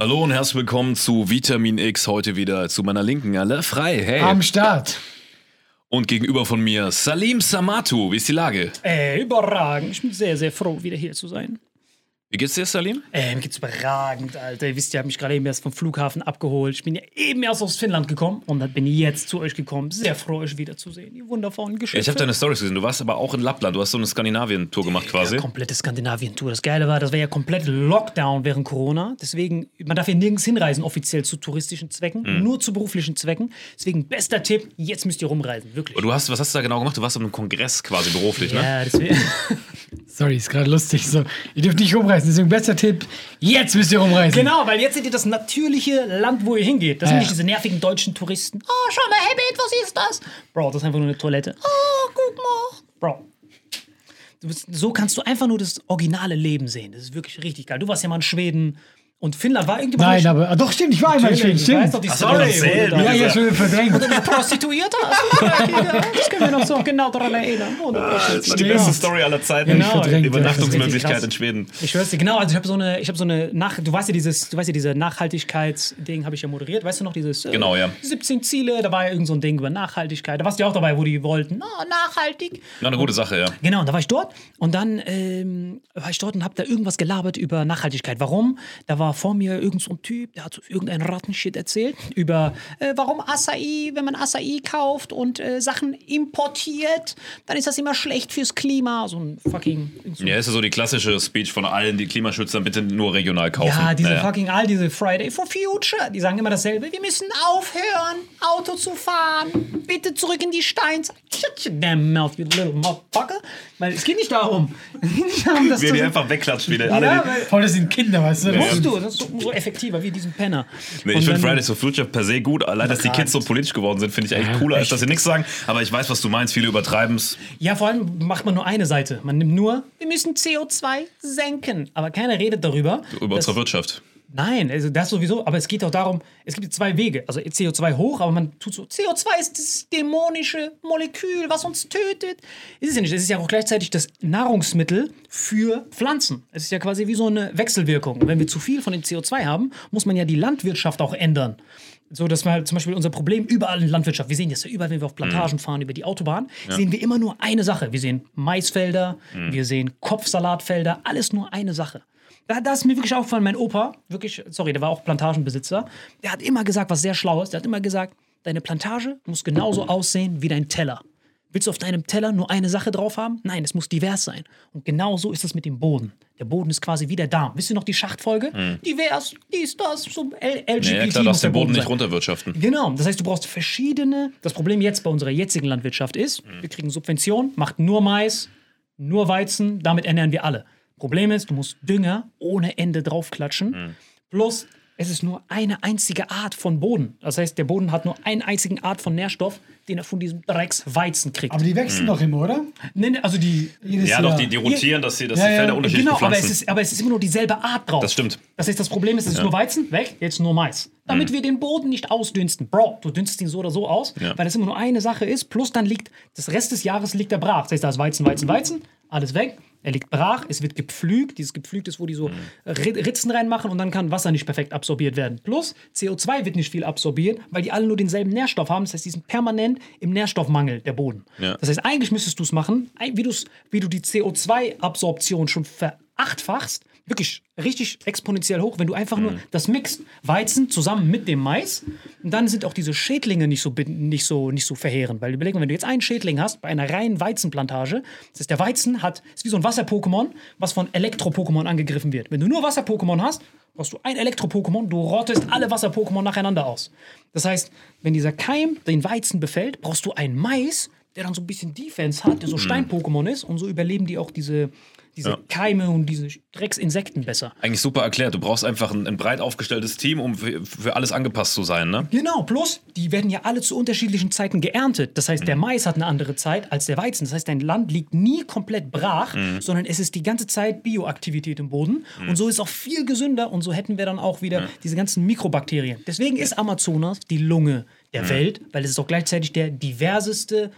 Hallo und herzlich willkommen zu Vitamin X. Heute wieder zu meiner Linken. Alle frei. Hey. Am Start. und gegenüber von mir Salim Samatu. Wie ist die Lage? Äh, überragend. Ich bin sehr, sehr froh, wieder hier zu sein. Wie geht's dir, Salim? Äh, mir geht's überragend, Alter. Ihr wisst, ihr habt mich gerade eben erst vom Flughafen abgeholt. Ich bin ja eben erst aus Finnland gekommen und dann bin ich jetzt zu euch gekommen. Sehr froh, euch wiederzusehen. Die wundervollen Geschöpfe. Ich habe deine Stories gesehen. Du warst aber auch in Lappland. Du hast so eine Skandinavien-Tour gemacht quasi. Ja, komplette Skandinavien-Tour. Das Geile war, das war ja komplett Lockdown während Corona. Deswegen, man darf ja nirgends hinreisen, offiziell zu touristischen Zwecken, Mhm. nur zu beruflichen Zwecken. Deswegen, bester Tipp, jetzt müsst ihr rumreisen, wirklich. Und du hast, was hast du da genau gemacht? Du warst auf einem Kongress quasi beruflich, ne? ja, deswegen. Sorry, ist gerade lustig. So, ihr dürft nicht rumreißen. Deswegen bester Tipp: Jetzt müsst ihr rumreißen. Genau, weil jetzt seht ihr das natürliche Land, wo ihr hingeht. Das sind Ja. nicht diese nervigen deutschen Touristen. Oh, schau mal, Habit, was ist das? Bro, das ist einfach nur eine Toilette. Oh, guck mal. Bro. Bist, so kannst du einfach nur das originale Leben sehen. Das ist wirklich richtig geil. Du warst ja mal in Schweden und Finnland war irgendjemand. Nein, aber ah, doch, stimmt, ich war einmal in Schweden. Stimmt. doch die sorry, Story. erzähl, wo du Ja, schon verdrängt. Prostituierte hast. Das können wir noch so genau daran erinnern. Du Das war die beste Story aller Zeiten. Genau. Übernachtungsmöglichkeit ist in Schweden. Ich schwör's dir, genau, also ich habe so eine, ich habe so eine nach, du weißt ja dieses, du weißt ja diese Nachhaltigkeitsding habe ich ja moderiert, weißt du noch dieses äh, Genau, ja. 17 Ziele, da war ja irgend so ein Ding über Nachhaltigkeit. Da warst du ja auch dabei, wo die wollten, oh, nachhaltig. Ja, eine gute Sache, ja. Genau, und da war ich dort und dann ähm, war ich dort und habe da irgendwas gelabert über Nachhaltigkeit. Warum? Da war vor mir irgend so ein Typ, der hat so irgendeinen Rattenshit erzählt über äh, warum Acai, wenn man Acai kauft und äh, Sachen importiert, dann ist das immer schlecht fürs Klima. So ein fucking so Ja, ist ja so die klassische Speech von allen, die Klimaschützer bitte nur regional kaufen. Ja, diese Naja. fucking all diese Friday for Future, die sagen immer dasselbe. Wir müssen aufhören, Auto zu fahren. Bitte zurück in die Steinzeit. Shut your damn mouth, you little motherfucker. Weil es geht nicht darum. Es geht nicht darum, dass er du die einfach wegklatscht wieder. ja, Alle, die, Voll, das sind Kinder, weißt du? musst du. So, das ist so, umso effektiver wie diesen Penner. Nee, ich finde Fridays for Future per se gut. Allein, dass die Kids so politisch geworden sind, finde ich eigentlich cooler, als dass sie nichts sagen. Aber ich weiß, was du meinst. Viele übertreiben es. Ja, vor allem macht man nur eine Seite. Man nimmt nur, wir müssen CO2 senken. Aber keiner redet darüber. Über unsere Wirtschaft. Nein, also das sowieso, aber es geht auch darum, es gibt zwei Wege. Also CO2 hoch, aber man tut so, CO2 ist das dämonische Molekül, was uns tötet. Ist es ja nicht. Es ist ja auch gleichzeitig das Nahrungsmittel für Pflanzen. Es ist ja quasi wie so eine Wechselwirkung. Wenn wir zu viel von dem CO2 haben, muss man ja die Landwirtschaft auch ändern. So, das war halt zum Beispiel unser Problem überall in Landwirtschaft. Wir sehen das ja überall, wenn wir auf Plantagen fahren, über die Autobahn, sehen wir immer nur eine Sache. Wir sehen Maisfelder, wir sehen Kopfsalatfelder, alles nur eine Sache. Da, da ist mir wirklich aufgefallen, mein Opa, wirklich, sorry, der war auch Plantagenbesitzer, der hat immer gesagt, was sehr schlau ist, der hat immer gesagt, deine Plantage muss genauso aussehen wie dein Teller. Willst du auf deinem Teller nur eine Sache drauf haben? Nein, es muss divers sein. Und genau so ist es mit dem Boden. Der Boden ist quasi wie der Darm. Wisst ihr noch die Schachtfolge? Divers, dies, das, so LGBT. Ja, klar, darfst der den Boden nicht runterwirtschaften. Genau, das heißt, du brauchst verschiedene. Das Problem jetzt bei unserer jetzigen Landwirtschaft ist, wir kriegen Subventionen, macht nur Mais, nur Weizen, damit ernähren wir alle. Problem ist, du musst Dünger ohne Ende draufklatschen. Plus, es ist nur eine einzige Art von Boden. Das heißt, der Boden hat nur einen einzigen Art von Nährstoff, den er von diesem Drecksweizen kriegt. Aber die wechseln doch immer, oder? Nee, nee, also die. Jedes Ja, Jahr. doch, die, die rotieren, dass, sie, dass Ja, die ja, Felder unterschiedlich Genau, aber es, ist, aber es ist immer nur dieselbe Art drauf. Das stimmt. Das heißt, das Problem ist, es ist nur Weizen, weg, jetzt nur Mais. Damit wir den Boden nicht ausdünsten. Bro, du dünstest ihn so oder so aus, Ja. weil das immer nur eine Sache ist. Plus dann liegt, das Rest des Jahres liegt er brach. Das heißt, da ist Weizen, Weizen, Weizen, alles weg. Er liegt brach, es wird gepflügt. Dieses gepflügt ist, wo die so Ri- Ritzen reinmachen und dann kann Wasser nicht perfekt absorbiert werden. Plus CO2 wird nicht viel absorbiert, weil die alle nur denselben Nährstoff haben. Das heißt, die sind permanent im Nährstoffmangel, der Boden. Ja. Das heißt, eigentlich müsstest du es machen, wie, wie du die CO2-Absorption schon verachtfachst, wirklich richtig exponentiell hoch, wenn du einfach nur das mixt, Weizen zusammen mit dem Mais, und dann sind auch diese Schädlinge nicht so, nicht so, nicht so verheerend. Weil überleg mal, wenn du jetzt einen Schädling hast bei einer reinen Weizenplantage, das heißt, der Weizen hat, ist wie so ein Wasser-Pokémon, was von Elektro-Pokémon angegriffen wird. Wenn du nur Wasser-Pokémon hast, brauchst du ein Elektro-Pokémon, du rottest alle Wasser-Pokémon nacheinander aus. Das heißt, wenn dieser Keim den Weizen befällt, brauchst du einen Mais, der dann so ein bisschen Defense hat, der so Stein-Pokémon ist und so überleben die auch diese, diese Ja. Keime und diese Drecksinsekten besser. Eigentlich super erklärt. Du brauchst einfach ein, ein breit aufgestelltes Team, um für, für alles angepasst zu sein, ne? Genau, plus, die werden ja alle zu unterschiedlichen Zeiten geerntet. Das heißt, der Mais hat eine andere Zeit als der Weizen. Das heißt, dein Land liegt nie komplett brach, sondern es ist die ganze Zeit Bioaktivität im Boden. Und so ist es auch viel gesünder und so hätten wir dann auch wieder diese ganzen Mikrobakterien. Deswegen ist Amazonas die Lunge der Welt, weil es ist auch gleichzeitig der diverseste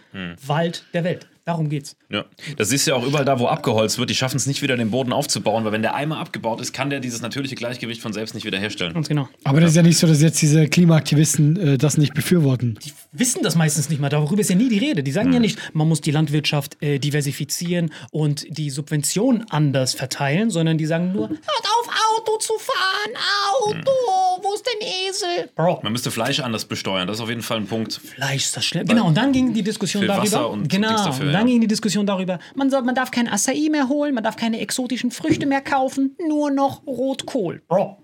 Wald der Welt. Darum geht's. Ja. Das siehst du ja auch überall da, wo abgeholzt wird. Die schaffen es nicht wieder, den Boden aufzubauen, weil wenn der einmal abgebaut ist, kann der dieses natürliche Gleichgewicht von selbst nicht wieder herstellen. Ganz genau. Aber das ist ja nicht so, dass jetzt diese Klimaaktivisten äh, das nicht befürworten. die wissen das meistens nicht mal. Darüber ist ja nie die Rede. Die sagen ja nicht, man muss die Landwirtschaft äh, diversifizieren und die Subventionen anders verteilen, sondern die sagen nur, hört auf, Auto zu fahren, Auto, wo ist denn Esel? Bro, Man müsste Fleisch anders besteuern. Das ist auf jeden Fall ein Punkt. Fleisch ist das schlimm. Genau, und dann ging die Diskussion Viel darüber. Wasser und genau, dafür, dann ging die Diskussion darüber, man, soll, man darf kein Acai mehr holen, man darf keine exotischen Früchte mehr kaufen, nur noch Rotkohl. Bro.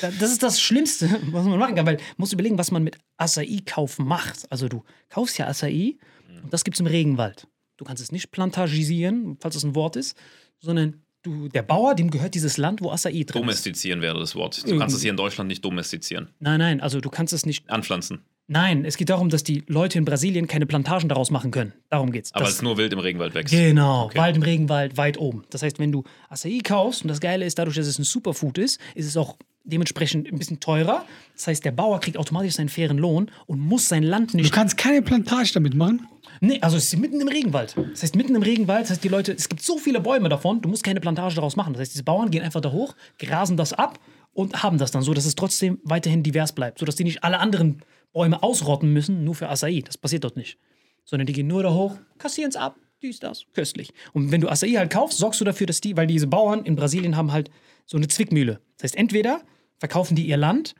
Da- Das ist das Schlimmste, was man machen kann, weil du musst überlegen, was man mit Acai-Kaufen macht. Also du kaufst ja Acai und das gibt es im Regenwald. Du kannst es nicht plantagisieren, falls das ein Wort ist, sondern du, der Bauer, dem gehört dieses Land, wo Acai drin ist. Domestizieren wäre das Wort. Du kannst es hier in Deutschland nicht domestizieren. Nein, nein, also du kannst es nicht. Anpflanzen. Nein, es geht darum, dass die Leute in Brasilien keine Plantagen daraus machen können. Darum geht's. Aber Das- es ist nur wild im Regenwald wächst. Genau, Wald im Regenwald, weit oben. Das heißt, wenn du Acai kaufst, und das Geile ist, dadurch, dass es ein Superfood ist, ist es auch dementsprechend ein bisschen teurer. Das heißt, der Bauer kriegt automatisch seinen fairen Lohn und muss sein Land Du nicht. kannst keine Plantage damit machen. Nee, also es ist mitten im Regenwald. Das heißt, mitten im Regenwald, das heißt, die Leute, es gibt so viele Bäume davon, du musst keine Plantage daraus machen. Das heißt, diese Bauern gehen einfach da hoch, grasen das ab und haben das dann so, dass es trotzdem weiterhin divers bleibt. Sodass die nicht alle anderen Bäume ausrotten müssen, nur für Acai. Das passiert dort nicht. Sondern die gehen nur da hoch, kassieren es ab, dies, das, köstlich. Und wenn du Acai halt kaufst, sorgst du dafür, dass die, weil diese Bauern in Brasilien haben halt so eine Zwickmühle. Das heißt, entweder verkaufen die ihr Land,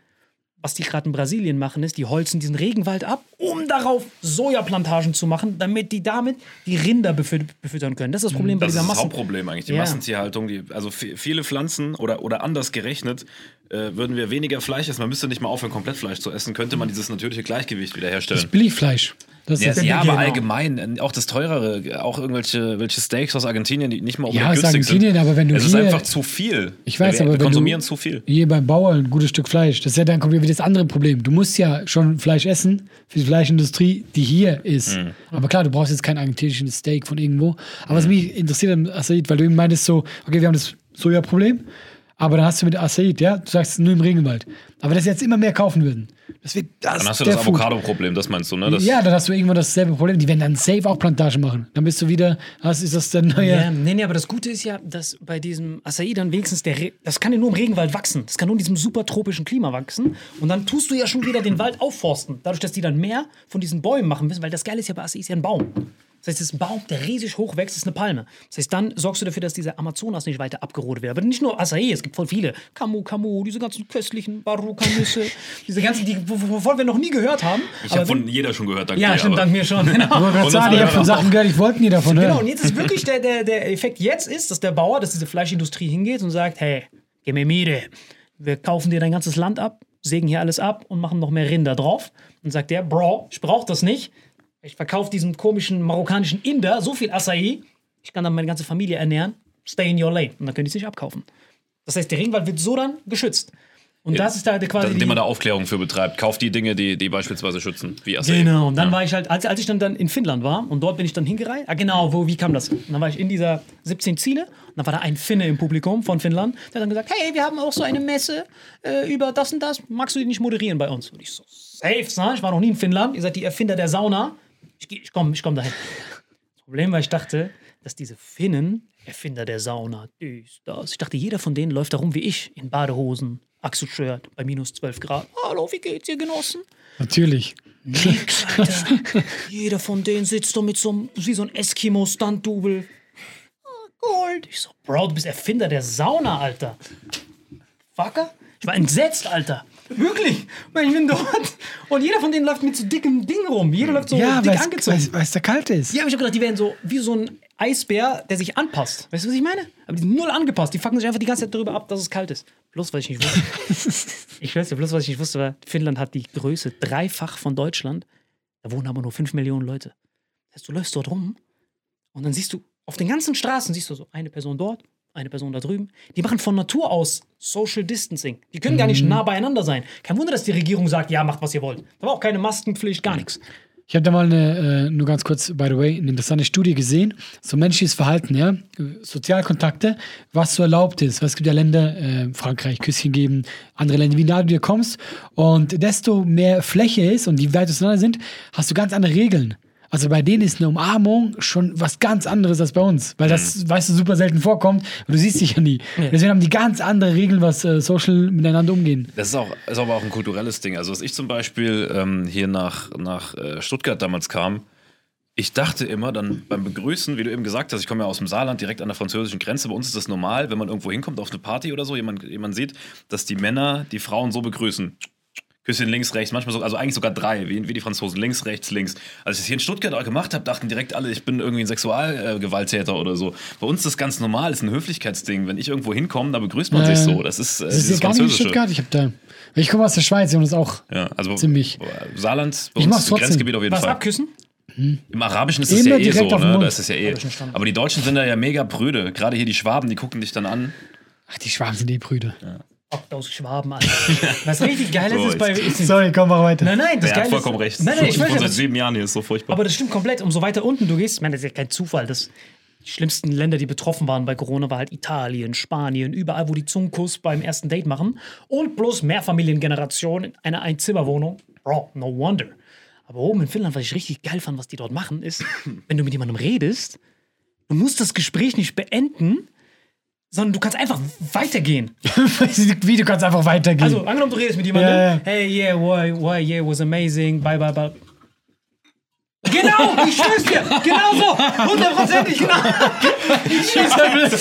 was die gerade in Brasilien machen, ist, die holzen diesen Regenwald ab, um darauf Sojaplantagen zu machen, damit die damit die Rinder befü befüttern können. Das ist das Problem bei Das ist dieser das Massen. Hauptproblem eigentlich, die Ja. Massentierhaltung. Die, also vi- viele Pflanzen oder, oder anders gerechnet, äh, würden wir weniger Fleisch essen, man müsste nicht mal aufhören, komplett Fleisch zu essen, könnte man dieses natürliche Gleichgewicht wiederherstellen. Das Billigfleisch. Das Ja, ist ja, genau. aber allgemein, äh, auch das teurere, auch irgendwelche welche Steaks aus Argentinien, die nicht mal Ja, unbedingt aus günstig Argentinien, sind. aber wenn du es ist einfach zu viel. Ich weiß, wir, aber wir wenn konsumieren du zu viel. hier beim Bauer ein gutes Stück Fleisch, das ist ja dann kommt wieder das andere Problem. Du musst ja schon Fleisch essen für die Fleischindustrie, die hier ist. Mhm. Aber klar, du brauchst jetzt kein argentinisches Steak von irgendwo. Aber was mich interessiert weil du eben meintest so, okay, wir haben das Soja-Problem, aber dann hast du mit Acai, ja, du sagst nur im Regenwald. Aber dass jetzt immer mehr kaufen würden. Das wird das Dann hast du der das. Avocado-Problem, das meinst du, ne? Das, Ja, dann hast du irgendwo dasselbe Problem. Die werden dann safe auch Plantagen machen. Dann bist du wieder, hast, ist das der neue. Ja, nee, nee, aber das Gute ist ja, dass bei diesem Acai dann wenigstens der, Re das kann ja nur im Regenwald wachsen. Das kann nur in diesem super tropischen Klima wachsen. Und dann tust du ja schon wieder den Wald aufforsten. Dadurch, dass die dann mehr von diesen Bäumen machen müssen, weil das Geile ist ja bei Acai ist ja ein Baum. Das heißt, es ist ein Baum, der riesig hoch wächst, ist eine Palme. Das heißt, dann sorgst du dafür, dass dieser Amazonas nicht weiter abgerodet wird. Aber nicht nur Acai, es gibt voll viele. Camu, Camu, diese ganzen köstlichen Baruka-Nüsse, diese ganzen, die, wovon wir noch nie gehört haben. Ich Aber habe von jeder schon gehört, danke ja, dir, stimmt, dank mir schon. Genau. Das ich habe von Sachen gehört, ich wollte nie davon hören. Genau, und jetzt ist wirklich der, der, der Effekt jetzt ist, dass der Bauer, dass diese Fleischindustrie hingeht und sagt, hey, gib mir Miete, wir kaufen dir dein ganzes Land ab, sägen hier alles ab und machen noch mehr Rinder drauf. Und sagt der, Bro, ich brauche das nicht. Ich verkaufe diesem komischen marokkanischen Inder so viel Acai, ich kann dann meine ganze Familie ernähren. Stay in your lane. Und dann können die es nicht abkaufen. Das heißt, der Regenwald wird so dann geschützt. Und das ist da der quasi. indem man da Aufklärung für betreibt. Kauft die Dinge, die, die beispielsweise schützen, wie Acai. Genau, und dann Ja. war ich halt, als, als ich dann, dann in Finnland war und dort bin ich dann hingereist. Ah, genau, wo, wie kam das? Und dann war ich in dieser 17 Ziele und dann war da ein Finne im Publikum von Finnland, der hat dann gesagt, hey, wir haben auch so eine Messe äh, über das und das, magst du die nicht moderieren bei uns? Und ich so, safe, ne? ich war noch nie in Finnland, ihr seid die Erfinder der Sauna, ich, ich komme ich komm dahin. Das Problem war, ich dachte, dass diese Finnen, Erfinder der Sauna, dies, das, ich dachte, jeder von denen läuft da rum wie ich, in Badehosen, Achselshirt, bei minus 12 Grad. Hallo, wie geht's ihr Genossen? Natürlich. Nix, Alter. Jeder von denen sitzt da mit so einem, wie so ein Eskimo-Stunt-Double. Ah, Gold. Ich so, Bro, du bist Erfinder der Sauna, Alter. Fucker? Ich war entsetzt, Alter. Wirklich. Weil Ich bin dort. Und jeder von denen läuft mit so dickem Ding rum. Jeder läuft so Ja, dick angezogen. weil es da kalt ist. Ja, aber ich hab gedacht, die wären so wie so ein Eisbär, der sich anpasst. Weißt du, was ich meine? Aber die sind null angepasst. Die fucken sich einfach die ganze Zeit darüber ab, dass es kalt ist. Bloß, was ich nicht wusste. ich weiß ja, bloß, was ich nicht wusste, war, Finnland hat die Größe dreifach von Deutschland. Da wohnen aber nur 5 Millionen Leute. Das heißt, du läufst dort rum und dann siehst du, auf den ganzen Straßen siehst du so eine Person dort, eine Person da drüben. Die machen von Natur aus Social Distancing. Die können gar nicht nah beieinander sein. Kein Wunder, dass die Regierung sagt, ja, macht, was ihr wollt. Da war auch keine Maskenpflicht, gar nichts. Ich habe da mal eine, äh, nur ganz kurz, by the way, eine interessante Studie gesehen. So menschliches Verhalten, ja. Sozialkontakte, was so erlaubt ist. Weil es gibt ja Länder, äh, Frankreich, Küsschen geben, andere Länder, wie nah du dir kommst. Und desto mehr Fläche ist und die weit auseinander sind, hast du ganz andere Regeln. Also bei denen ist eine Umarmung schon was ganz anderes als bei uns, weil das, weißt du, super selten vorkommt und du siehst dich ja nie. Deswegen haben die ganz andere Regeln, was äh, social miteinander umgehen. Das ist, auch, ist aber auch ein kulturelles Ding. Also, als ich zum Beispiel ähm, hier nach, nach äh, Stuttgart damals kam, ich dachte immer dann beim Begrüßen, wie du eben gesagt hast, ich komme ja aus dem Saarland, direkt an der französischen Grenze. Bei uns ist das normal, wenn man irgendwo hinkommt auf eine Party oder so, jemand, jemand sieht, dass die Männer die Frauen so begrüßen. Küsschen links, rechts, manchmal so, also eigentlich sogar drei, wie, wie die Franzosen, links, rechts, links. Als ich das hier in Stuttgart auch gemacht habe, dachten direkt alle, ich bin irgendwie ein Sexualgewalttäter oder so. Bei uns ist das ganz normal, ist ein Höflichkeitsding. Wenn ich irgendwo hinkomme, da begrüßt man Äh, sich so. Das ist, äh, Das ist ja gar nicht in. Stuttgart. Ich habe da. Ich komme aus der Schweiz und das auch. Ja, also Ziemlich. Saarland, bei Ich uns ist. Grenzgebiet auf jeden Was Fall. abküssen? Im Arabischen ist es ja eh so, ne? Da ist es ja eh. Aber die Deutschen sind da ja mega pröde. Gerade hier die Schwaben, die gucken dich dann an. Ach, die Schwaben sind eh Brüder. Packt aus Schwaben, Alter. Was richtig geil So, ist, ist bei. Ist, Sorry, komm mal weiter. nein, nein, das Der Geile hat vollkommen ist, recht. Nein, nein, ich bin weiß ja, seit das, sieben Jahren hier, ist so furchtbar. aber das stimmt komplett. Umso weiter unten du gehst, ich meine, das ist ja kein Zufall. Das, die schlimmsten Länder, die betroffen waren bei Corona, war halt Italien, Spanien, überall, wo die Zungenkuss beim ersten Date machen. Und bloß Mehrfamiliengeneration in einer Einzimmerwohnung. Bro, no wonder. Aber oben in Finnland, was ich richtig geil fand, was die dort machen, ist, wenn du mit jemandem redest, du musst das Gespräch nicht beenden, sondern du kannst einfach weitergehen. Wie, du kannst einfach weitergehen. Also, angenommen, du redest mit jemandem, ja. hey, yeah, why, why, yeah, was amazing, bye, bye, bye. Genau, ich schwör's dir. Genau so. Hundertprozentig, genau. Ich schwör's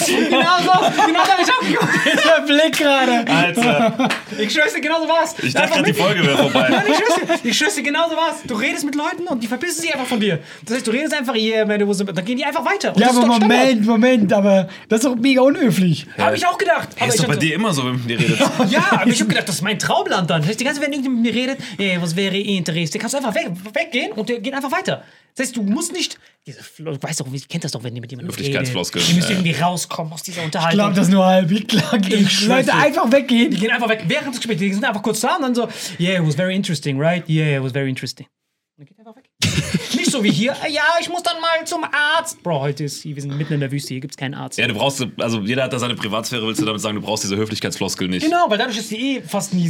dir. Genau so. Genau hab ich auch geguckt. Der Blick gerade. Alter, Ich schwör's dir, genau so war's. ich dachte gerade, die Folge wäre vorbei. Nein, ich schwör's dir, ich schwör's dir, genau so war's. Du redest mit Leuten und die verpissen sich einfach von dir. Das heißt, du redest einfach, yeah, man, was, dann gehen die einfach weiter. Und Ja, aber doch Standard. Moment, Moment, aber das ist doch mega unhöflich. Hab ich auch gedacht. Hey, Aber ist ich doch bei so- dir immer so, wenn man mit dir redet. Ja, aber ich hab gedacht, das ist mein Traumland dann. Das heißt, die ganze Zeit, wenn irgendjemand mit mir redet, yeah, was wäre interessant, kannst du einfach weg, weggehen und der geht einfach weiter. Das heißt, du musst nicht, diese, du weißt doch, wie kennt das doch, wenn die mit jemandem redet. Höflichkeitsfloskeln, Die müssen ja. irgendwie rauskommen aus dieser Ich Unterhaltung. glaube das nur halb. Ich glaube, Ich Leute einfach weggehen. Die gehen einfach weg während des Gesprächs. Die sind einfach kurz da und dann so, yeah, it was very interesting, right? Yeah, it was very interesting. Und dann geht einfach weg. Nicht so wie hier, "Ah, ja, ich muss dann mal zum Arzt. Bro, heute ist, wir sind mitten in der Wüste, hier gibt's keinen Arzt. Ja, du brauchst, also jeder hat da seine Privatsphäre, willst du damit sagen, du brauchst diese Höflichkeitsfloskel nicht. Genau, weil dadurch, dass die eh fast nie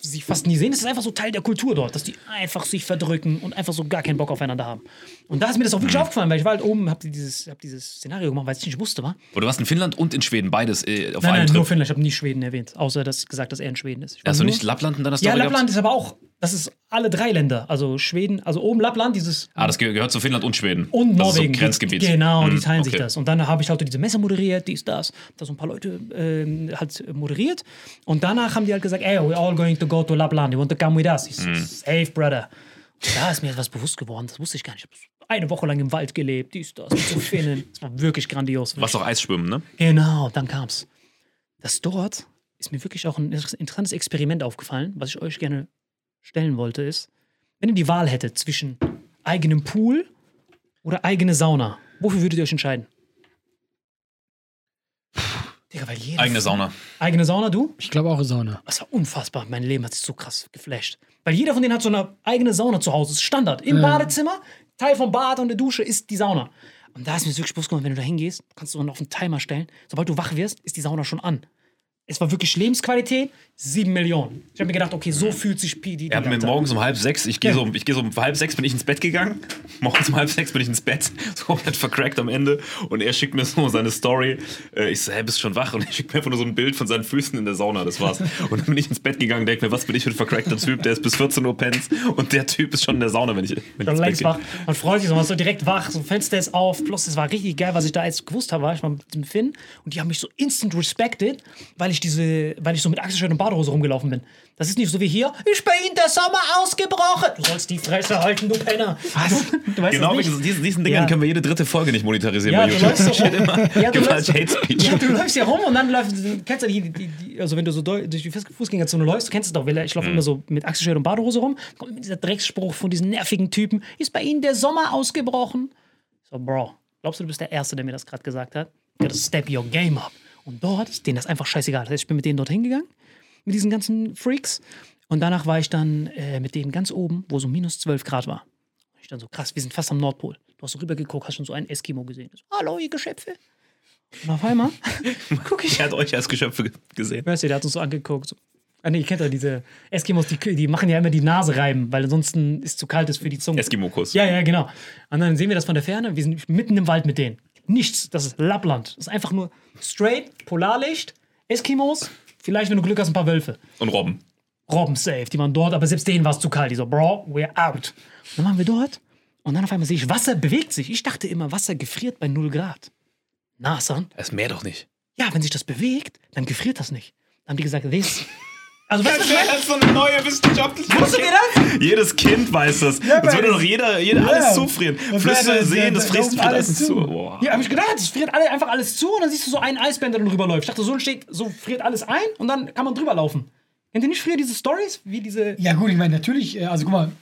sich fast nie sehen, ist es einfach so Teil der Kultur dort, dass die einfach sich verdrücken und einfach so gar keinen Bock aufeinander haben. Und da ist mir das auch wirklich aufgefallen, weil ich war halt oben, hab dieses, hab dieses Szenario gemacht, weil ich es nicht wusste, war. Aber du warst in Finnland und in Schweden, beides äh, auf Nein, einem nein, Trip. nur Finnland. Ich habe nie Schweden erwähnt, außer dass ich gesagt, dass er in Schweden ist. Hast du nicht Lappland in deiner Ja, Story Lappland gehabt? ist aber auch, das ist alle drei Länder. Also Schweden, also oben Lappland, dieses Ah, das ge- gehört zu Finnland und Schweden. und das Norwegen. Ist so Grenzgebiet. Genau, die Hm, teilen sich okay. das. Und dann habe ich halt diese Messe moderiert, dies, das. Da so ein paar Leute ähm, halt moderiert. Und danach haben die halt gesagt, ey, we're all going to go to Lapland. You want to come with us? So, Hm. safe, brother. Und da ist mir etwas bewusst geworden. Das wusste ich gar nicht. Ich habe eine Woche lang im Wald gelebt, dies, das, mit so Finnen. Das war wirklich grandios. Was auch Eisschwimmen, ne? Genau, dann kam's. Das dort ist mir wirklich auch ein interessantes Experiment aufgefallen, was ich euch gerne stellen wollte, ist, wenn ihr die Wahl hättet zwischen eigenem Pool oder eigene Sauna, wofür würdet ihr euch entscheiden? Digga, weil jeder. Eigene Sauna. Eigene Sauna, du? Ich glaube auch Sauna. Das war unfassbar. Mein Leben hat sich so krass geflasht. Weil jeder von denen hat so eine eigene Sauna zu Hause. Das ist Standard. Im Badezimmer, Teil vom Bad und der Dusche ist die Sauna. Und da ist mir wirklich bewusst geworden, wenn du da hingehst, kannst du dann auf einen Timer stellen. Sobald du wach wirst, ist die Sauna schon an. Es war wirklich Lebensqualität, 7 Millionen. Ich habe mir gedacht, okay, so fühlt sich PDD. Er hat mir morgens um halb sechs, ich gehe so, um- ich gehe so um halb sechs bin ich ins Bett gegangen. Morgens um halb sechs bin ich ins Bett, so komplett vercrackt am Ende. Und er schickt mir so seine Story. Äh, Ich so, hey, bist schon wach? Und er schickt mir einfach nur so ein Bild von seinen Füßen in der Sauna, das war's. Und dann bin ich ins Bett gegangen, denke mir, was bin ich für ein vercrackter Typ, der ist bis 14 Uhr pennt. Und der Typ ist schon in der Sauna, wenn ich, wenn Schon längst wach. Man freut sich so, man ist so direkt wach, so Fenster ist auf. Plus, es war richtig geil, was ich da jetzt gewusst habe, war ich mal mit dem Finn und die haben mich so instant respected, weil ich diese, weil ich so mit Achselshirt und Badehose rumgelaufen bin. Das ist nicht so wie hier, ist bei Ihnen der Sommer ausgebrochen. Du sollst die Fresse halten, du Penner. Was? Du weißt Genau, wegen diesen, diesen Dingern Ja. können wir jede dritte Folge nicht monetarisieren Ja, bei du YouTube. läufst so rum. Ja, du läufst, Hate Speech. ja, du läufst ja rum und dann läufst du, kennst du die, die, die also wenn du so durch die Fuß- Fußgängerzone läufst, du kennst es doch, weil ich Mhm. laufe immer so mit Achselshirt und Badehose rum, kommt immer dieser Drecksspruch von diesen nervigen Typen, ist bei Ihnen der Sommer ausgebrochen? So, Bro, glaubst du, du bist der Erste, der mir das gerade gesagt hat? You gotta step your game up. Und dort ist denen das einfach scheißegal. Das heißt, ich bin mit denen dorthin gegangen, mit diesen ganzen Freaks. Und danach war ich dann äh, mit denen ganz oben, wo so minus 12 Grad war. Und ich dann so, krass, wir sind fast am Nordpol. Du hast so rübergeguckt, hast schon so einen Eskimo gesehen. So, Hallo, ihr Geschöpfe. Und auf einmal gucke ich. Er hat euch als Geschöpfe ge- gesehen. Weißt du, der hat uns so angeguckt. So. Ah, nee, ihr kennt ja diese Eskimos, die, die machen ja immer die Nase reiben, weil ansonsten ist zu kalt ist für die Zunge. Eskimokus. Ja, ja, genau. Und dann sehen wir das von der Ferne. Wir sind mitten im Wald mit denen. Nichts. Das ist Lappland. Das ist einfach nur straight, Polarlicht, Eskimos, vielleicht, wenn du Glück hast, ein paar Wölfe. Und Robben. Robben safe, die waren dort, aber selbst denen war es zu kalt. Die so, Bro, we're out. Dann waren wir dort und dann auf einmal sehe ich, Wasser bewegt sich. Ich dachte immer, Wasser gefriert bei 0 Grad. Na, son. Das Meer doch nicht. Ja, wenn sich das bewegt, dann gefriert das nicht. Dann haben die gesagt, this. Also, was? Das ist so eine neue wissenschaftliche Wusstet ihr das? Jedes Kind weiß das. das aber würde doch jeder, jeder Ja. alles zufrieren. Das Flüsse, wäre- Seen, das da- frisst alles alles zu. zu. Boah. Ja, hab ich gedacht, es friert alle, einfach alles zu und dann siehst du so einen Eisbären, der dann rüberläuft. Ich dachte, so steht, so friert alles ein und dann kann man drüber laufen. Kennt ihr nicht früher diese Stories? Wie diese. Ja, gut, ich meine, natürlich, äh, also guck mal,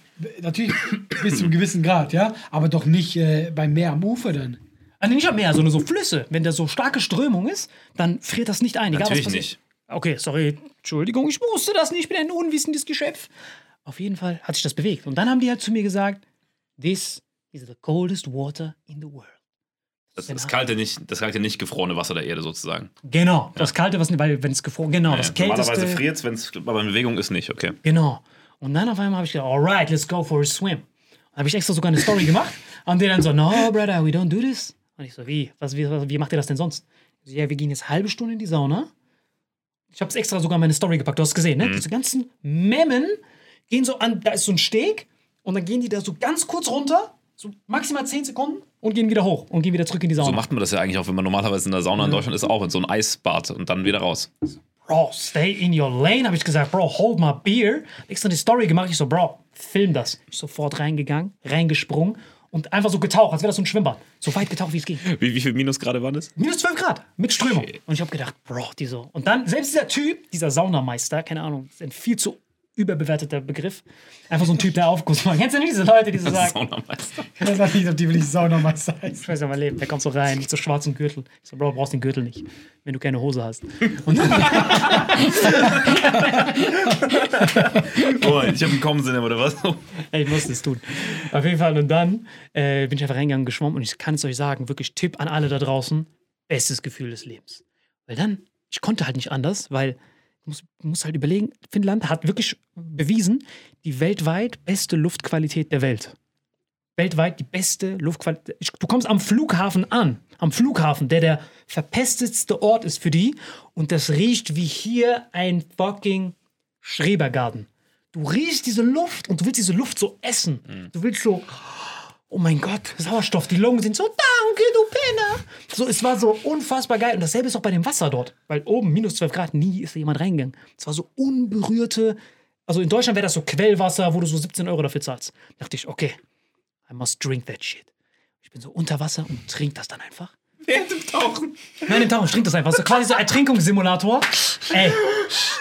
natürlich bis zu einem gewissen Grad, ja, aber doch nicht äh, beim Meer am Ufer dann. Also nicht am Meer, sondern so Flüsse. Wenn da so starke Strömung ist, dann friert das nicht ein. Egal, Natürlich was passiert. nicht. Okay, sorry, Entschuldigung, ich wusste das nicht, ich bin ein unwissendes Geschöpf. Auf jeden Fall hat sich das bewegt. Und dann haben die halt zu mir gesagt, this is the coldest water in the world. Das, das, kalte nicht, das kalte nicht gefrorene Wasser der Erde sozusagen. Genau, das kalte, was, weil wenn es gefroren, genau, das Normalerweise kälteste. friert es, wenn es aber in Bewegung ist, nicht. Okay. Genau. Und dann auf einmal habe ich gedacht, alright, let's go for a swim. Dann habe ich extra sogar eine Story gemacht. Und die dann so, no, brother, we don't do this. Und ich so, wie? Was, wie, wie macht ihr das denn sonst? So, ja, wir gehen jetzt halbe Stunde in die Sauna. Ich habe es extra sogar in meine Story gepackt. Du hast gesehen, ne? Diese ganzen Memmen gehen so an, da ist so ein Steg. Und dann gehen die da so ganz kurz runter So maximal 10 Sekunden und gehen wieder hoch und gehen wieder zurück in die Sauna. So macht man das ja eigentlich auch, wenn man normalerweise in der Sauna in Deutschland ist, auch in so ein Eisbad und dann wieder raus. Bro, stay in your lane, habe ich gesagt. Bro, hold my beer. Extra eine Story gemacht. Ich so, Bro, film das. Ich sofort reingegangen, reingesprungen und einfach so getaucht, als wäre das so ein Schwimmbad. So weit getaucht, wie es ging. Wie, wie viel Minusgrade waren das? Minus 12 Grad mit Strömung. Und ich habe gedacht, Bro, die so. Und dann, selbst dieser Typ, dieser Saunameister, keine Ahnung, ist ein viel zu überbewerteter Begriff. Einfach so ein Typ, der Aufguss macht. Kennst du nicht diese Leute, die so sagen, Saunameister. Das war nicht, ob die will ich Saunameister heißt. ich weiß ja mein Leben, der kommt so rein mit so schwarzem Gürtel. Ich so, Bro, du brauchst den Gürtel nicht, wenn du keine Hose hast. Und dann, Oh, ich habe einen Kommen oder was? Ey, ich musste es tun. Auf jeden Fall. Und dann äh, bin ich einfach reingegangen, geschwommen und ich kann es euch sagen, wirklich Tipp an alle da draußen, bestes Gefühl des Lebens. Weil dann, ich konnte halt nicht anders, weil du musst halt überlegen, Finnland hat wirklich bewiesen, die weltweit beste Luftqualität der Welt. Weltweit die beste Luftqualität. Du kommst am Flughafen an, am Flughafen, der der verpestetste Ort ist für die und das riecht wie hier ein fucking Schrebergarten. Du riechst diese Luft und du willst diese Luft so essen. Du willst so, oh mein Gott, Sauerstoff, die Lungen sind so, danke, du Penner. So, es war so unfassbar geil. Und dasselbe ist auch bei dem Wasser dort. Weil oben minus 12 Grad, nie ist da jemand reingegangen. Es war so unberührte, also in Deutschland wäre das so Quellwasser, wo du so 17 Euro dafür zahlst. Da dachte ich, okay, I must drink that shit. Ich bin so unter Wasser und trink das dann einfach. Während dem Tauchen. Nein, im Tauchen, ich trink das einfach. So quasi so Ertrinkungssimulator. Ey,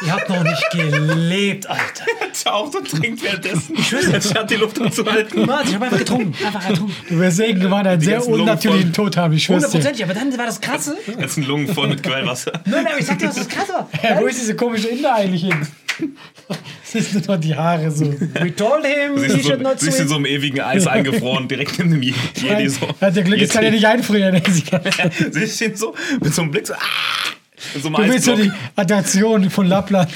ihr habt noch nicht gelebt, Alter. Taucht und trinkt währenddessen. Ich schwöre, statt die Luft anzuhalten. Mann, ich habe einfach getrunken. Einfach getrunken. Du wirst irgendwann einen sehr unnatürlichen. Tod haben, ich schwör's dir. Hundertprozentig, aber dann war das Krasse. Ganzen Lungen voll mit Quellwasser. Nein, aber ich sag dir, was das Krasse war. Ja, wo ist diese komische Inder eigentlich hin? Das ist nur die Haare so. We told him, Siehst he du should so, not siehst du swim. so im ewigen Eis eingefroren, direkt neben dem Je- Jedi so. Hat der Glück, es kann ja nicht einfrieren. Siehst du so mit so einem Blick so, ah, so einem Du willst so die. Attraktion von Lappland.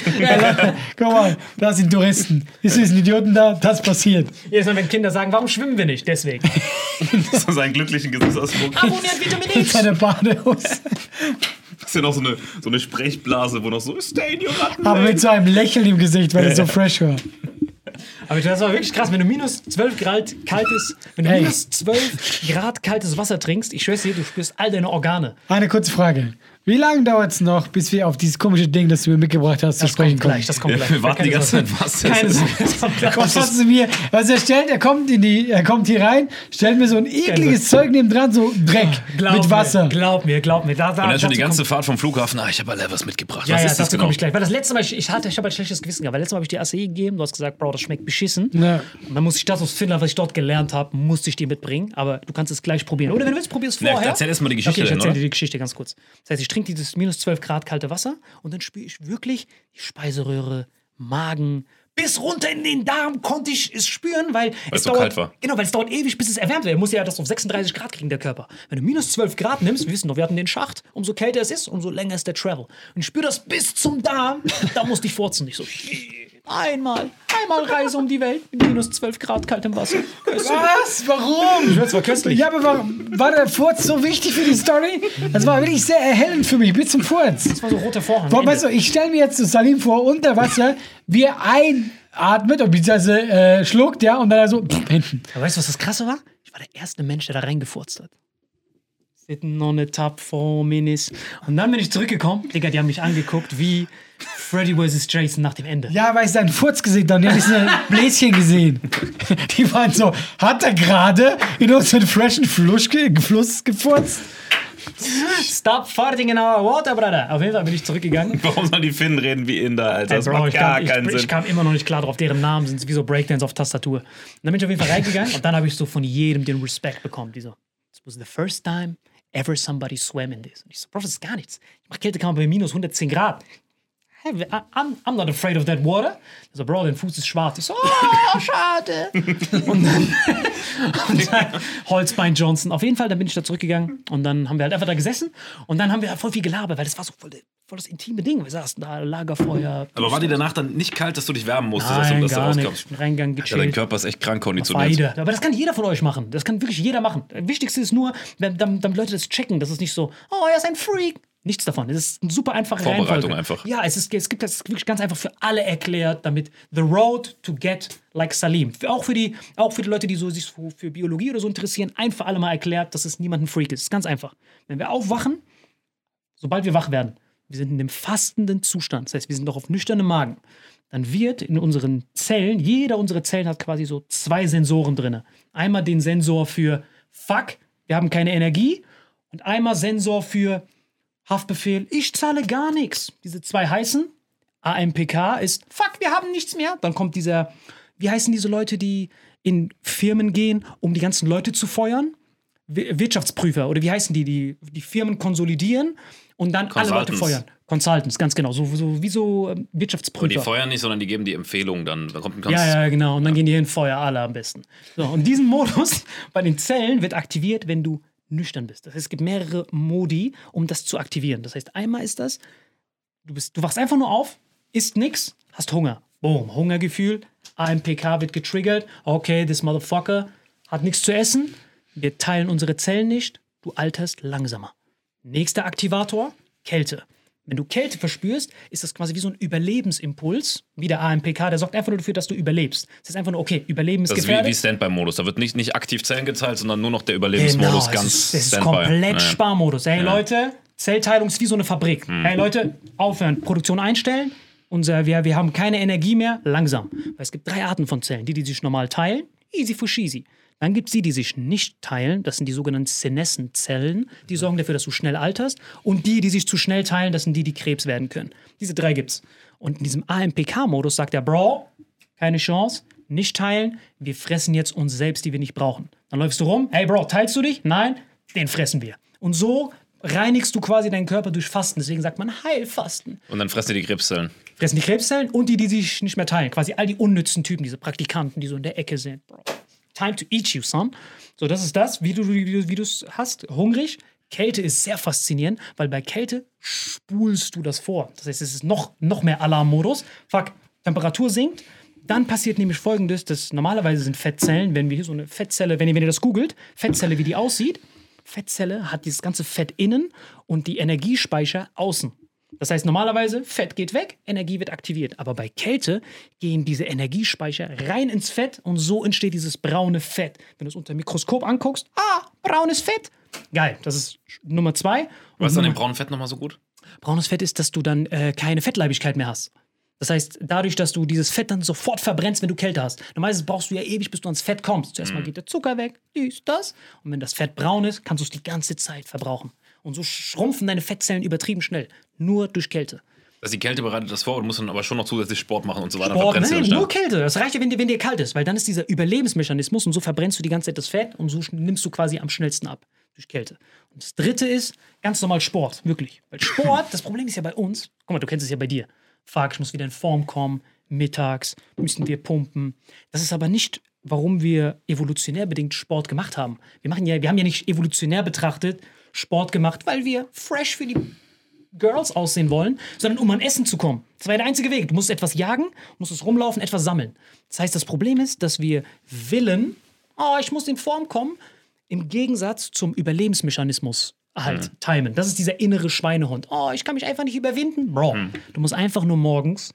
Guck mal, da sind Touristen. Ist ein Idioten da? Das passiert. Jedes Mal, wenn Kinder sagen, warum schwimmen wir nicht? Deswegen. so seinen glücklichen Gesichtsausdruck. Abonniert Vitamin In X. seiner Badehose. Das ist ja noch so eine, so eine Sprechblase, wo noch so, stay in your Ratten. Aber mit so einem Lächeln im Gesicht, weil es so fresh war. Aber das war wirklich krass, wenn du minus 12 Grad kaltes, wenn du Hey. minus 12 Grad kaltes Wasser trinkst, ich schwör's dir, du spürst all deine Organe. Eine kurze Frage. Wie lange dauert es noch, bis wir auf dieses komische Ding, das du mir mitgebracht hast, zu Das sprechen kommen? gleich, das kommt Ja, gleich. wir warten die ganze. Zeit, was das Keine. Sorge, das kommt. Was hast du mir? Was er stellt, er kommt in die, er kommt hier rein, stellt mir so ein ekliges Zeug neben dran, so Dreck Glaub mit Wasser. Mir, glaub mir, glaub mir. Da, da, Und dann schon die ganze kommt- Fahrt vom Flughafen, ah, ich habe alle was mitgebracht. Ja, was ja, ist das dazu genau? komme ich gleich. Weil das letzte Mal, ich, ich hatte, ich habe ein schlechtes Gewissen gehabt, weil letztes Mal habe ich dir ACE gegeben, du hast gesagt, Bro, das schmeckt beschissen. Ja. Und dann musste ich das aus Finnland, was ich dort gelernt habe, musste ich dir mitbringen. Aber du kannst es gleich probieren. Oder wenn du willst, probier es Ja, vorher. erzähl erst mal die Geschichte Okay, ich dann, erzähl oder? dir die Geschichte ganz kurz. Das heißt, ich trinke dieses minus 12 Grad kalte Wasser und dann spüre ich wirklich die Speiseröhre, Magen, bis runter in den Darm konnte ich es spüren, weil, es so dauert, kalt war. Genau, weil es dauert ewig, bis es erwärmt wird. Er muss ja das auf 36 Grad kriegen, der Körper. Wenn du minus 12 Grad nimmst, wir wissen doch, wir hatten den Schacht, umso kälter es ist, umso länger ist der Travel. Und ich spüre das bis zum Darm, da musste ich furzen. Ich so, einmal, einmal Reise um die Welt in minus 12 Grad kaltem Wasser. Was? Warum? Das war köstlich. Ja, aber war, war der Furz so wichtig für die Story? Das war wirklich sehr erhellend für mich, bis zum Furz. Das war so roter Vorhang. Boah, Ende. weißt du, ich stelle mir jetzt so Salim vor, unter Wasser, wie er einatmet, oder beziehungsweise äh, schluckt, ja, und dann so pff, hinten. Aber weißt du, was das Krasse war? Ich war der erste Mensch, der da reingefurzt hat. Sitting on a top four minutes. Und dann bin ich zurückgekommen. Digga, die haben mich angeguckt wie Freddy vs. Jason nach dem Ende. Ja, weil ich seinen Furz gesehen habe, dann habe ich seine Bläschen gesehen. Die waren so, hat er gerade in unseren freshen Fluss, Fluss gefurzt? Stop farting in our water, brother. Auf jeden Fall bin ich zurückgegangen. Warum sollen die Finnen reden wie Inder, Alter? Das Ey, Bro, macht ich, gar kam, keinen ich, ich Sinn. kam immer noch nicht klar drauf. Deren Namen sind wie so Breakdance auf Tastatur. Und dann bin ich auf jeden Fall reingegangen und dann habe ich so von jedem den Respekt bekommen. Die so, this was the first time ever somebody swam in this. Und ich so, Bro, das ist gar nichts. Ich mache Kältekammer bei minus 110 Grad. Hey, I'm, I'm not afraid of that water. So, Bro, dein Fuß ist schwarz. Ich so, oh, schade. und dann, und dann Holzbein Johnson. Auf jeden Fall, dann bin ich da zurückgegangen und dann haben wir halt einfach da gesessen und dann haben wir voll viel gelabert, weil das war so voll, voll das intime Ding. Wir saßen da, Lagerfeuer. Aber war dir danach dann nicht kalt, dass du dich wärmen musstest, Nein, du, dass du gar rauskommst? nicht. Ich bin reingegangen, Ja, dein gechillt. Körper ist echt krank konditioniert. Beide. Aber das kann jeder von euch machen. Das kann wirklich jeder machen. Wichtigste ist nur, damit Leute das checken. Das ist nicht so, oh, er ist ein Freak. Nichts davon. Es ist eine super einfache Vorbereitung Reihenfolge. einfach. Ja, es, ist, es gibt das wirklich ganz einfach für alle erklärt, damit the road to get like Salim. Für, auch, für die, auch für die Leute, die so, sich für, für Biologie oder so interessieren, ein für alle Mal erklärt, dass es niemand ein Freak ist. Es ist ganz einfach. Wenn wir aufwachen, sobald wir wach werden, wir sind in dem fastenden Zustand, das heißt, wir sind noch auf nüchternem Magen, dann wird in unseren Zellen, jeder unserer Zellen hat quasi so zwei Sensoren drin. Einmal den Sensor für Fuck, wir haben keine Energie und einmal Sensor für Haftbefehl, ich zahle gar nichts. Diese zwei heißen, AMPK ist Fuck, wir haben nichts mehr. Dann kommt dieser, wie heißen diese Leute, die in Firmen gehen, um die ganzen Leute zu feuern? Wir- Wirtschaftsprüfer oder wie heißen die, die die Firmen konsolidieren und dann alle Leute feuern. Consultants, ganz genau, so, so wie so ähm, Und die Wirtschaftsprüfer. feuern nicht, sondern die geben die Empfehlungen dann. Da kommt ein Ja, ja, genau. Und dann gehen die hin, Feuer alle am besten. So, und diesen Modus bei den Zellen wird aktiviert, wenn du nüchtern bist. Das heißt, es gibt mehrere Modi, um das zu aktivieren. Das heißt, einmal ist das, du, bist, du wachst einfach nur auf, isst nix, hast Hunger. Boom, Hungergefühl, AMPK wird getriggert. Okay, this motherfucker hat nichts zu essen. Wir teilen unsere Zellen nicht. Du alterst langsamer. Nächster Aktivator, Kälte. Wenn du Kälte verspürst, ist das quasi wie so ein Überlebensimpuls, wie der AMPK, der sorgt einfach nur dafür, dass du überlebst. Das ist einfach nur, okay, Überleben ist Das ist wie, wie Standby-Modus. Da wird nicht, nicht aktiv Zellen geteilt, sondern nur noch der Überlebensmodus Genau, ganz es ist, es ist komplett Ja. Sparmodus. Hey Leute, Zellteilung ist wie so eine Fabrik. Hm. Hey Leute, aufhören, Produktion einstellen. Unser, wir, wir haben keine Energie mehr, langsam. Weil es gibt drei Arten von Zellen. Die, die sich normal teilen, easy for cheesy. Dann gibt es die, die sich nicht teilen. Das sind die sogenannten Senescenzellen. Die sorgen dafür, dass du schnell alterst. Und die, die sich zu schnell teilen, das sind die, die Krebs werden können. Diese drei gibt's. Und in diesem AMPK-Modus sagt der Bro, keine Chance, nicht teilen, wir fressen jetzt uns selbst, die wir nicht brauchen. Dann läufst du rum, hey Bro, teilst du dich? Nein, den fressen wir. Und so reinigst du quasi deinen Körper durch Fasten. Deswegen sagt man Heilfasten. Und dann fressen die die Krebszellen. Fressen die Krebszellen und die, die sich nicht mehr teilen. Quasi all die unnützen Typen, diese Praktikanten, die so in der Ecke sind. Bro. Time to eat you, son. So, das ist das, wie du wie du's hast. Hungrig. Kälte ist sehr faszinierend, weil bei Kälte spulst du das vor. Das heißt, es ist noch, noch mehr Alarmmodus. Fuck, Temperatur sinkt. Dann passiert nämlich folgendes: dass normalerweise sind Fettzellen, wenn wir hier so eine Fettzelle, wenn ihr, wenn ihr das googelt, Fettzelle, wie die aussieht, Fettzelle hat dieses ganze Fett innen und die Energiespeicher außen. Das heißt, normalerweise Fett geht weg, Energie wird aktiviert. Aber bei Kälte gehen diese Energiespeicher rein ins Fett und so entsteht dieses braune Fett. Wenn du es unter dem Mikroskop anguckst, ah, braunes Fett. Geil, das ist Nummer zwei. Und Was ist an dem braunen Fett nochmal so gut? Braunes Fett ist, dass du dann äh, keine Fettleibigkeit mehr hast. Das heißt, dadurch, dass du dieses Fett dann sofort verbrennst, wenn du Kälte hast. Normalerweise brauchst du ja ewig, bis du ans Fett kommst. Zuerst mal geht der Zucker weg, dies, das. Und wenn das Fett braun ist, kannst du es die ganze Zeit verbrauchen. Und so schrumpfen deine Fettzellen übertrieben schnell. Nur durch Kälte. Also die Kälte bereitet das vor und muss dann aber schon noch zusätzlich Sport machen und so weiter. Sport, nein, nur. Kälte. Das reicht ja, wenn dir, wenn dir kalt ist, weil dann ist dieser Überlebensmechanismus und so verbrennst du die ganze Zeit das Fett und so nimmst du quasi am schnellsten ab durch Kälte. Und das dritte ist ganz normal Sport, wirklich. Weil Sport, das Problem ist ja bei uns, guck mal, du kennst es ja bei dir. Fuck, ich muss wieder in Form kommen, mittags müssen wir pumpen. Das ist aber nicht, warum wir evolutionär bedingt Sport gemacht haben. Wir, machen ja, wir haben ja nicht evolutionär betrachtet Sport gemacht, weil wir fresh für die Girls aussehen wollen, sondern um an Essen zu kommen. Das war der einzige Weg. Du musst etwas jagen, musst es rumlaufen, etwas sammeln. Das heißt, das Problem ist, dass wir Willen, oh, ich muss in Form kommen, im Gegensatz zum Überlebensmechanismus halt timen. Das ist dieser innere Schweinehund. Oh, ich kann mich einfach nicht überwinden. Bro, du musst einfach nur morgens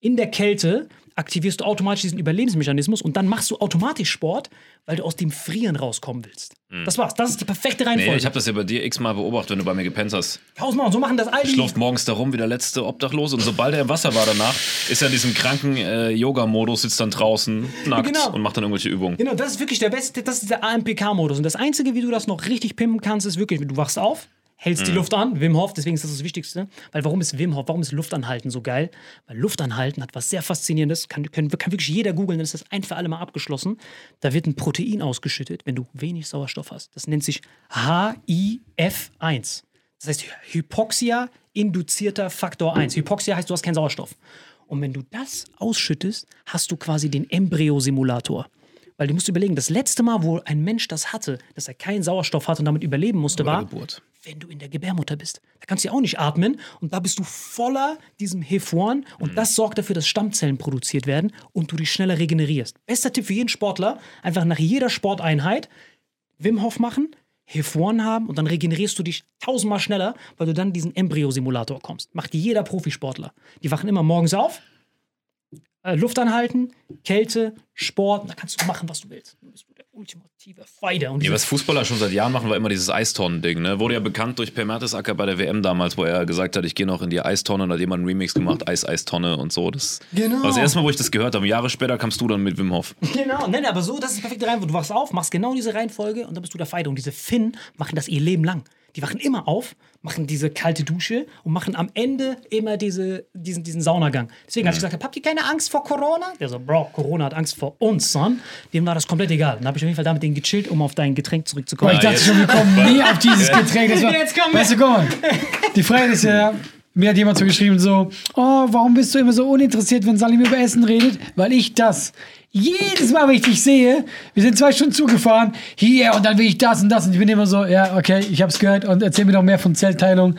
in der Kälte aktivierst du automatisch diesen Überlebensmechanismus und dann machst du automatisch Sport, weil du aus dem Frieren rauskommen willst. Das war's. Das ist die perfekte Reihenfolge. Nee, ich habe das ja bei dir x-mal beobachtet, wenn du bei mir gepennt hast. Tausendmal. So machen das all die. Schlurft morgens da rum wie der letzte Obdachlose und sobald er im Wasser war danach, ist er in diesem kranken äh, Yoga-Modus, sitzt dann draußen, nackt Genau. und macht dann irgendwelche Übungen. Genau, das ist wirklich der beste, das ist dieser AMPK-Modus. Und das Einzige, wie du das noch richtig pimpen kannst, ist wirklich, du wachst auf, hältst die Luft an, Wim Hof, deswegen ist das das Wichtigste. Weil warum ist Wim Hof, warum ist Luftanhalten so geil? Weil Luftanhalten hat was sehr Faszinierendes, kann, kann, kann wirklich jeder googeln, dann ist das ein für alle Mal abgeschlossen. Da wird ein Protein ausgeschüttet, wenn du wenig Sauerstoff hast. Das nennt sich HIF1. Das heißt Hypoxia induzierter Faktor 1. Hypoxia heißt, du hast keinen Sauerstoff. Und wenn du das ausschüttest, hast du quasi den Embryosimulator. Weil du musst überlegen, das letzte Mal, wo ein Mensch das hatte, dass er keinen Sauerstoff hatte und damit überleben musste, Bei der war, Geburt. Wenn du in der Gebärmutter bist. Da kannst du ja auch nicht atmen und da bist du voller diesem HIF1 und das sorgt dafür, dass Stammzellen produziert werden und du dich schneller regenerierst. Bester Tipp für jeden Sportler, einfach nach jeder Sporteinheit Wim Hof machen, HIF-1 haben und dann regenerierst du dich tausendmal schneller, weil du dann diesen Embryo-Simulator kommst. Macht jeder Profisportler. Die wachen immer morgens auf, Luft anhalten, Kälte, Sport, da kannst du machen, was du willst. Dann bist du der ultimative Fighter. Und Ja, was Fußballer schon seit Jahren machen, war immer dieses Eistonnen-Ding. Ne? Wurde ja bekannt durch Per Mertesacker bei der WM damals, wo er gesagt hat, ich gehe noch in die Eistonne und hat jemand einen Remix gemacht, Eis, Eistonne und so. Das Genau. war das erste Mal, wo ich das gehört habe. Jahre später kamst du dann mit Wim Hof. Genau, nein, aber so, das ist die perfekte Reihenfolge. Du wachst auf, machst genau diese Reihenfolge und dann bist du der Fighter. Und diese Finn machen das ihr Leben lang. Die wachen immer auf, machen diese kalte Dusche und machen am Ende immer diese, diesen, diesen Saunagang. Deswegen, als ich gesagt habe, habt ihr keine Angst vor Corona? Der so, Bro, Corona hat Angst vor uns, son. Dem war das komplett egal. Dann habe ich auf jeden Fall damit den gechillt, um auf dein Getränk zurückzukommen. Boah, ich dachte schon, wir kommen nie auf dieses Getränk. Das war, Jetzt kommen wir. weißt du, guck mal. Die Frage ist ja, mir hat jemand so geschrieben, so, oh, warum bist du immer so uninteressiert, wenn Salim über Essen redet? Weil ich das jedes Mal, wenn ich dich sehe, wir sind zwei Stunden zugefahren, hier und dann will ich das und das und ich bin immer so, ja, okay, ich hab's gehört und erzähl mir noch mehr von Zellteilung.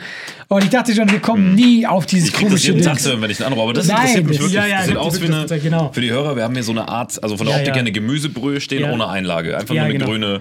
Und ich dachte schon, wir kommen nie auf dieses Ich krieg das komische jeden. Tag wenn ich einen anrufe. Aber das Nein, interessiert mich wirklich. Ja, ja, das sieht aus wie eine, das- genau. für die Hörer, wir haben hier so eine Art, also von der Ja, Optik her eine Gemüsebrühe stehen ohne Einlage. Einfach nur eine genau. grüne,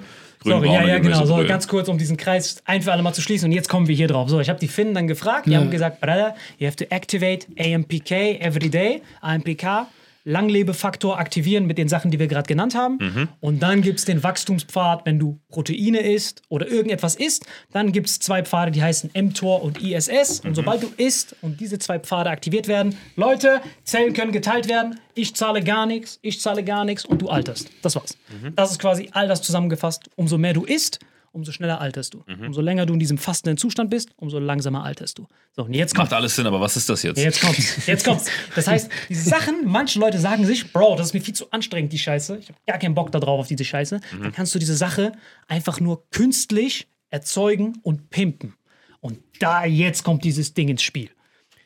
Sorry, ja, ja, genau. So, ganz kurz, um diesen Kreis ein für alle Mal zu schließen. Und jetzt kommen wir hier drauf. So, ich habe die Finnen dann gefragt. Die Ja. haben gesagt, Brother, you have to activate AMPK every day. AMPK, Langlebefaktor aktivieren mit den Sachen, die wir gerade genannt haben. Mhm. Und dann gibt es den Wachstumspfad, wenn du Proteine isst oder irgendetwas isst. Dann gibt es zwei Pfade, die heißen mTOR und ISS. Mhm. Und sobald du isst und diese zwei Pfade aktiviert werden, Leute, Zellen können geteilt werden. Ich zahle gar nichts, ich zahle gar nichts und du alterst. Das war's. Mhm. Das ist quasi all das zusammengefasst. Umso mehr du isst, umso schneller alterst du. Mhm. Umso länger du in diesem fastenden Zustand bist, umso langsamer alterst du. So, und jetzt kommt Macht alles Sinn, aber was ist das jetzt? Jetzt kommt's. Jetzt kommt's. Das heißt, diese Sachen, manche Leute sagen sich, Bro, das ist mir viel zu anstrengend, die Scheiße. Ich habe gar keinen Bock da drauf auf diese Scheiße. Dann kannst du diese Sache einfach nur künstlich erzeugen und pimpen. Und da jetzt kommt dieses Ding ins Spiel.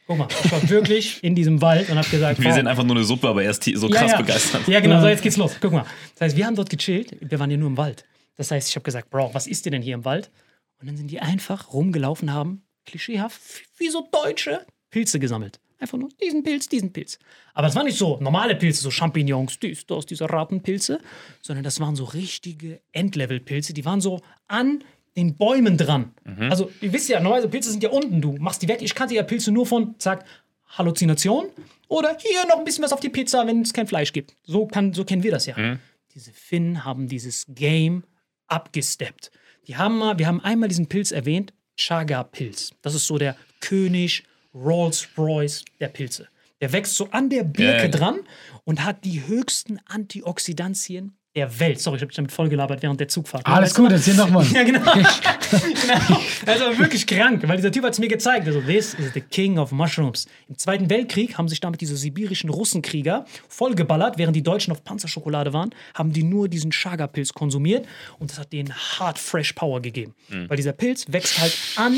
Guck mal, ich war wirklich in diesem Wald und habe gesagt, Wir sind einfach nur eine Suppe, aber er ist so krass ja, ja. begeistert. Ja, genau, so jetzt geht's los. Guck mal. Das heißt, wir haben dort gechillt, wir waren ja nur im Wald. Das heißt, ich habe gesagt, Bro, was ist dir denn hier im Wald? Und dann sind die einfach rumgelaufen, haben klischeehaft, wie so Deutsche, Pilze gesammelt. Einfach nur diesen Pilz, diesen Pilz. Aber es waren nicht so normale Pilze, so Champignons, dies, das, diese Ratenpilze, sondern das waren so richtige Endlevel-Pilze. Die waren so an den Bäumen dran. Also, ihr wisst ja, normalerweise Pilze sind ja unten. Du machst die weg. Ich kannte ja Pilze nur von, zack, Halluzination oder hier noch ein bisschen was auf die Pizza, wenn es kein Fleisch gibt. So, kann, so kennen wir das ja. Diese Finnen haben dieses Game abgesteppt. Die haben mal, wir haben einmal diesen Pilz erwähnt, Chaga-Pilz. Das ist so der König Rolls-Royce der Pilze. Der wächst so an der Birke ja. dran und hat die höchsten Antioxidantien der Welt. Sorry, ich habe dich damit vollgelabert während der Zugfahrt. Alles Weißt gut, noch? erzähl nochmal. Ja, genau. genau. Also wirklich krank, weil dieser Typ hat es mir gezeigt. Also, this is the king of mushrooms. Im Zweiten Weltkrieg haben sich damit diese sibirischen Russenkrieger vollgeballert, während die Deutschen auf Panzerschokolade waren, haben die nur diesen Chaga-Pilz konsumiert und das hat denen hart fresh Power gegeben. Weil dieser Pilz wächst halt an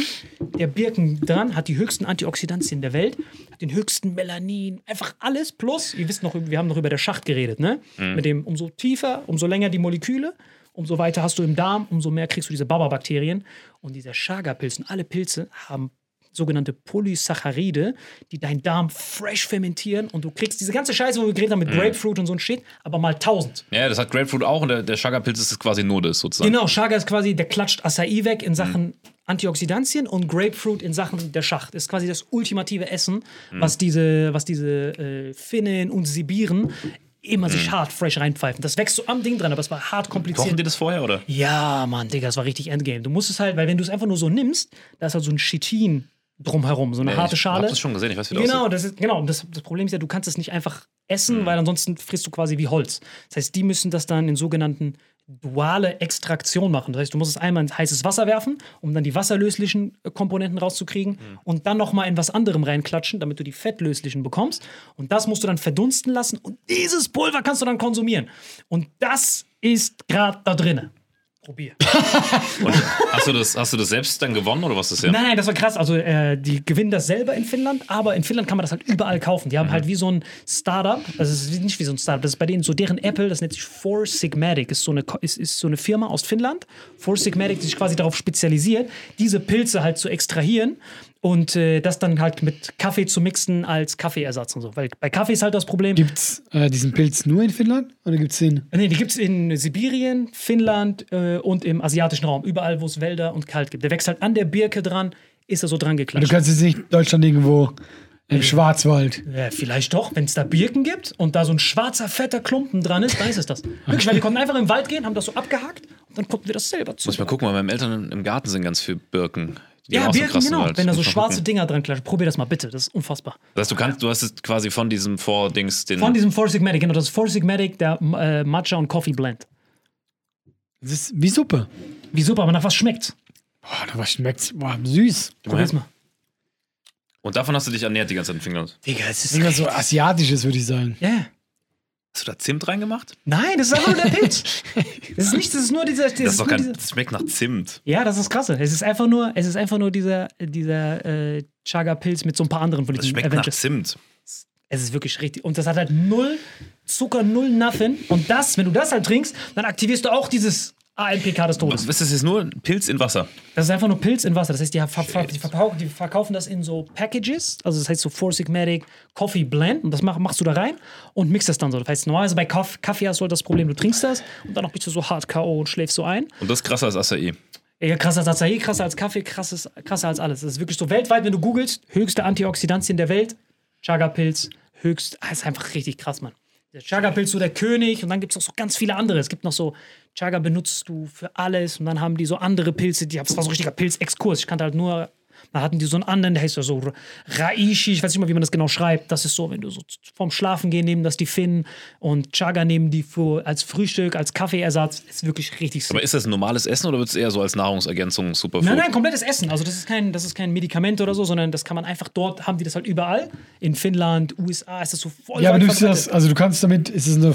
der Birken dran, hat die höchsten Antioxidantien der Welt, hat den höchsten Melanin, einfach alles. Plus, ihr wisst noch, wir haben noch über der Schacht geredet, ne? Mit dem, umso tiefer, umso länger die Moleküle, umso weiter hast du im Darm, umso mehr kriegst du diese Baba-Bakterien. Und dieser Chaga-Pilz und alle Pilze haben sogenannte Polysaccharide, die deinen Darm fresh fermentieren und du kriegst diese ganze Scheiße, wo wir geredet haben mit Grapefruit und so ein Shit, aber mal tausend. Ja, das hat Grapefruit auch und der, der Chaga-Pilz ist quasi nur das sozusagen. Genau, Chaga ist quasi, der klatscht Acai weg in Sachen Antioxidantien und Grapefruit in Sachen der Schacht. Ist quasi das ultimative Essen, was diese, was diese äh, Finnen und Sibiren immer sich hart fresh reinpfeifen. Das wächst so am Ding dran, aber es war hart kompliziert. Kochen die das vorher, oder? Ja, Mann, Digga, das war richtig Endgame. Du musst es halt, weil wenn du es einfach nur so nimmst, da ist halt so ein Chitin drumherum, so eine Ja, harte ich Schale. hab das schon gesehen, ich weiß, wie das Genau, das ist, genau. Das, das Problem ist ja, du kannst es nicht einfach essen, Mhm. weil ansonsten frisst du quasi wie Holz. Das heißt, die müssen das dann in sogenannten duale Extraktion machen. Das heißt, du musst es einmal in heißes Wasser werfen, um dann die wasserlöslichen äh, Komponenten rauszukriegen Mhm. und dann nochmal in was anderem reinklatschen, damit du die fettlöslichen bekommst. Und das musst du dann verdunsten lassen und dieses Pulver kannst du dann konsumieren. Und das ist gerade da drinne. Probier. Und hast, du das, hast du das selbst dann gewonnen oder was ist das ja? Nein, nein, das war krass. Also, äh, die gewinnen das selber in Finnland, aber in Finnland kann man das halt überall kaufen. Die haben halt wie so ein Startup, also es ist nicht wie so ein Startup, das ist bei denen so deren Apple, das nennt sich Four Sigmatic, ist so eine, ist, ist so eine Firma aus Finnland. Four Sigmatic, die sich quasi darauf spezialisiert, diese Pilze halt zu extrahieren Und äh, das dann halt mit Kaffee zu mixen als Kaffeeersatz und so. Weil bei Kaffee ist halt das Problem. Gibt's äh, diesen Pilz nur in Finnland oder gibt's den? Nee, die gibt es in Sibirien, Finnland äh, und im asiatischen Raum. Überall, wo es Wälder und kalt gibt. Der wächst halt an der Birke dran, ist er so dran Du geklatscht. kannst jetzt nicht in Deutschland irgendwo im Schwarzwald. Ja, vielleicht doch, wenn es da Birken gibt und da so ein schwarzer, fetter Klumpen dran ist, dann ist es das. Wirklich, weil wir konnten einfach im Wald gehen, haben das so abgehakt und dann konnten wir das selber zu. Muss ich mal gucken, bei meinen Eltern im Garten sind ganz viele Birken. Die haben Ja, auch so Birken, krassen genau. Wald. Wenn da so schwarze gucken. Dinger dran klatschen. Probier das mal bitte, das ist unfassbar. Das heißt, du kannst, du hast es quasi von diesem Vordings den. Von diesem Four Sigmatic, genau, das ist Four Sigmatic, der äh, Matcha und Coffee Blend. Das ist wie Suppe. Wie super, aber nach was schmeckt's? Boah, da schmeckt's. Boah, süß. Probier's mal. Und davon hast du dich ernährt die ganze Zeit in Finnland. Digga, es ist. Irgendwas so asiatisches, würde ich sagen. Ja. Hast du da Zimt reingemacht? Nein, das ist einfach nur der Pilz. Das ist nicht, das ist nur dieser. Das Das, ist kein, dieser das schmeckt nach Zimt. ja, das ist krasse. Es ist einfach nur, es ist einfach nur dieser, dieser äh, Chaga-Pilz mit so ein paar anderen von Das diesen schmeckt nach Avengers. Zimt. Es ist wirklich richtig. Und das hat halt null Zucker, null Nothing. Und das, wenn du das halt trinkst, dann aktivierst du auch dieses AMPK des Todes. Was ist das jetzt nur? Pilz in Wasser. Das ist einfach nur Pilz in Wasser. Das heißt, die, ver ver die, verkau die verkaufen das in so Packages. Also das heißt so Four Sigmatic Coffee Blend. Und das mach, machst du da rein und mixt das dann so. Das heißt, normalerweise bei Kaff Kaffee hast du halt das Problem, du trinkst das und dann noch bist du so hart K.O. und schläfst so ein. Und das ist krasser als Acai. Ja, krasser als Acai, krasser als Kaffee, krasses, krasser als alles. Das ist wirklich so weltweit, wenn du googelst, höchste Antioxidantien der Welt, Chaga-Pilz, höchst, ah, ist einfach richtig krass, Mann. Der Chaga-Pilz so der König und dann gibt es noch so ganz viele andere. Es gibt noch so, Chaga benutzt du für alles und dann haben die so andere Pilze, die, das war so ein richtiger Pilzexkurs. Ich kannte halt nur, dann hatten die so einen anderen, der heißt ja so Raishi, ich weiß nicht mal, wie man das genau schreibt. Das ist so, wenn du so vorm Schlafen gehen nehmen das die Finnen und Chaga nehmen die für, als Frühstück, als Kaffeeersatz. Ist wirklich richtig Aber ist das ein normales Essen oder wird es eher so als Nahrungsergänzung Superfood? Nein, nein, komplettes Essen. Also das ist kein, das ist kein Medikament oder so, sondern das kann man einfach dort, haben die das halt überall. In Finnland, USA ist das so voll Ja, aber du siehst das, also du kannst damit, ist es eine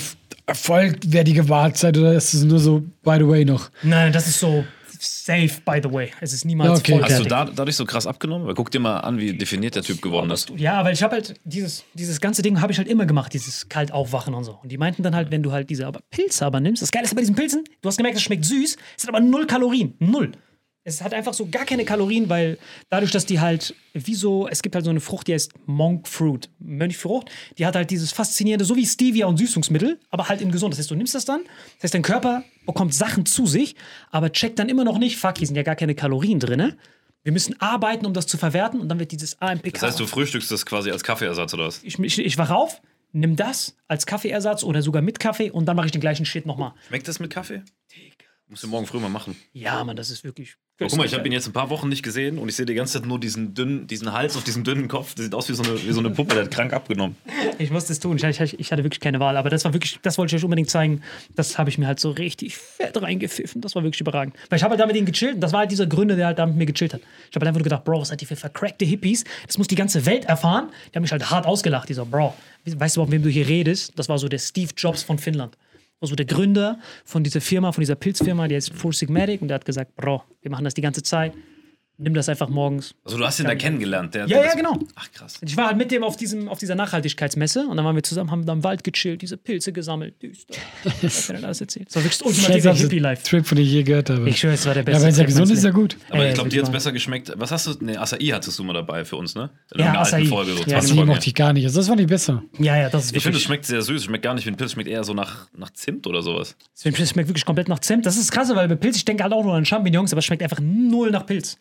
vollwertige Mahlzeit oder ist es nur so, by the way, noch? Nein, das ist so safe, by the way. Es ist niemals okay. Hast du da, dadurch so krass abgenommen? Weil guck dir mal an, wie definiert der Typ geworden ist. Ja, weil ich habe halt dieses, dieses ganze Ding habe ich halt immer gemacht, dieses kalt aufwachen und so. Und die meinten dann halt, wenn du halt diese aber Pilze aber nimmst, das Geile ist bei diesen Pilzen, du hast gemerkt, es schmeckt süß, es hat aber null Kalorien, null. Es hat einfach so gar keine Kalorien, weil dadurch, dass die halt, wie so, es gibt halt so eine Frucht, die heißt Monk Fruit, Mönchfrucht, die hat halt dieses faszinierende, so wie Stevia und Süßungsmittel, aber halt in gesund. Das heißt, du nimmst das dann, das heißt, dein Körper bekommt Sachen zu sich, aber checkt dann immer noch nicht, fuck, hier sind ja gar keine Kalorien drin. Wir müssen arbeiten, um das zu verwerten und dann wird dieses AMPK. Das heißt, du frühstückst das quasi als Kaffeeersatz oder was? ich, ich, ich wach auf, nimm das als Kaffeeersatz oder sogar mit Kaffee und dann mache ich den gleichen Shit nochmal. Schmeckt das mit Kaffee? Musst du morgen früh mal machen. Ja, Mann, das ist wirklich. Oh, guck mal, ich habe ihn jetzt ein paar Wochen nicht gesehen und ich sehe die ganze Zeit nur diesen dünnen, diesen Hals auf diesem dünnen Kopf. Der sieht aus wie so eine, wie so eine Puppe, der hat krank abgenommen. Ich musste es tun. Ich, ich, ich hatte wirklich keine Wahl. Aber das war wirklich, das wollte ich euch unbedingt zeigen. Das habe ich mir halt so richtig fett reingepfiffen. Das war wirklich überragend. Weil ich habe halt da mit ihm gechillt. Und das war halt dieser Gründe, der halt da mit mir gechillt hat. Ich habe halt einfach nur gedacht, Bro, was seid ihr für vercrackte Hippies? Das muss die ganze Welt erfahren. Die haben mich halt hart ausgelacht. Die so, Bro, weißt du, von wem du hier redest? Das war so der Steve Jobs von Finnland. War so der Gründer von dieser Firma, von dieser Pilzfirma, die heißt Four Sigmatic. Und der hat gesagt, Bro, wir machen das die ganze Zeit. Nimm das einfach morgens. Also du hast ihn da kennengelernt. Der, Ja, der ja, das- genau. Ach krass. Ich war halt mit dem auf, diesem, auf dieser Nachhaltigkeitsmesse und dann waren wir zusammen, haben da im Wald gechillt, diese Pilze gesammelt. Düster. Was hat er alles erzählt? Das war wirklich das ultimative Hippie-Life. Trip, von dem ich je gehört habe. Ich schwöre, es war der ja, beste. wenn es ja gesund meines ist, ja gut. Aber Ey, ich glaube, das dir hat war- besser geschmeckt. Was hast du? Ne, Acai hattest du mal dabei für uns, ne? In Ja, Acai. Folge, so Ja, 20 die. Folgen. mochte ich gar nicht. Also das fand ich besser. Ja, ja, das ist Ich finde, es schmeckt sehr süß. Schmeckt gar nicht wie ein Pilz. Schmeckt eher so nach, nach Zimt oder sowas. Es schmeckt wirklich komplett nach Zimt. Das ist krass, weil bei Pilz, ich denke halt auch nur an Champignons, aber es schmeckt einfach null nach Pilz.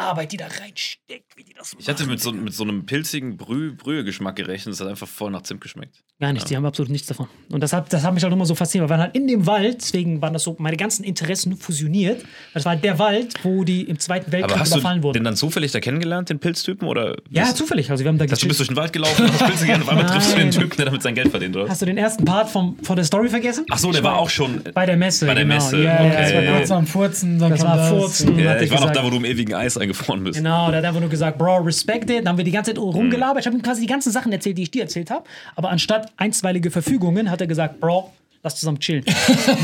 Arbeit, die da reinsteckt, wie die das Ich hatte mit so, mit so einem pilzigen Brüh, Brühegeschmack gerechnet. Es hat einfach voll nach Zimt geschmeckt. Gar nicht, die haben absolut nichts davon. Und das hat, das hat mich halt immer so fasziniert. Wir waren halt in dem Wald, deswegen waren das so meine ganzen Interessen fusioniert. Das war halt der Wald, wo die im Zweiten Weltkrieg Aber hast überfallen du wurden. den dann zufällig da kennengelernt, den Pilztypen? Oder Ja, zufällig. Also wir haben da Dass du bist durch den Wald gelaufen und hast Pilze gegessen. Auf einmal triffst du den. Typen, der damit sein Geld verdient, oder? Hast du den ersten Part vom, von der Story vergessen? Ach so, der war auch schon. Bei der Messe. Bei der genau. Messe, Ja, ja, okay. das war Ja, kurz am Furzen, dann Das war das. Furzen. Ja, ich war noch da, wo du im ewigen Eis eingefroren bist. Genau, der hat einfach nur gesagt, Bro, respect it. Dann haben wir die ganze Zeit rumgelabert. Ich habe ihm quasi die ganzen Sachen erzählt, die ich dir erzählt habe. Aber anstatt einstweilige Verfügungen hat er gesagt, Bro, lass zusammen chillen.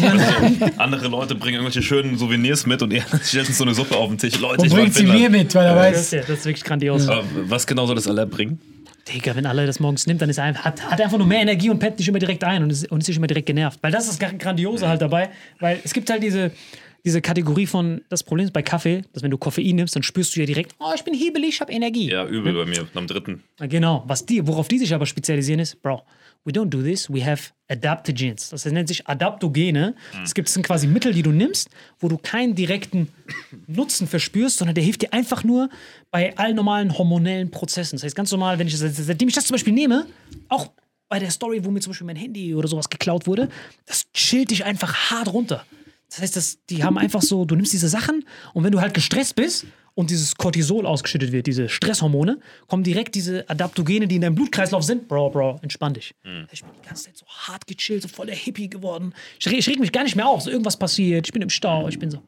Andere Leute bringen irgendwelche schönen Souvenirs mit und er stellt uns so eine Suppe auf den Tisch. Leute, Und ich bringt sie mir mit, weil er das, weiß, ist, ja- das ist wirklich grandios. Aber was genau soll das alle bringen? Digga, wenn alle das morgens nimmt, dann ist er einfach, hat, hat er einfach nur mehr Energie und pennt nicht immer direkt ein und ist, und ist nicht immer direkt genervt. Weil das ist das Grandiose halt dabei. Weil es gibt halt diese, diese Kategorie von das Problem ist bei Kaffee, dass wenn du Koffein nimmst, dann spürst du ja direkt, oh, ich bin hibbelig, ich habe Energie. Ja, übel bei mir, am dritten. Genau. Was die, worauf die sich aber spezialisieren ist, Bro, we don't do this, we have adaptogens. Das nennt sich Adaptogene. Es gibt sind quasi Mittel, die du nimmst, wo du keinen direkten Nutzen verspürst, sondern der hilft dir einfach nur bei allen normalen hormonellen Prozessen. Das heißt, ganz normal, wenn ich das, seitdem ich das zum Beispiel nehme, auch bei der Story, wo mir zum Beispiel mein Handy oder sowas geklaut wurde, das chillt dich einfach hart runter. Das heißt, das, die haben einfach so, du nimmst diese Sachen und wenn du halt gestresst bist und dieses Cortisol ausgeschüttet wird, diese Stresshormone, kommen direkt diese Adaptogene, die in deinem Blutkreislauf sind. Bro, Bro, entspann dich. Ich bin die ganze Zeit so hart gechillt, so voll der Hippie geworden. Ich, ich reg mich gar nicht mehr auf. So irgendwas passiert, ich bin im Stau, ich bin so.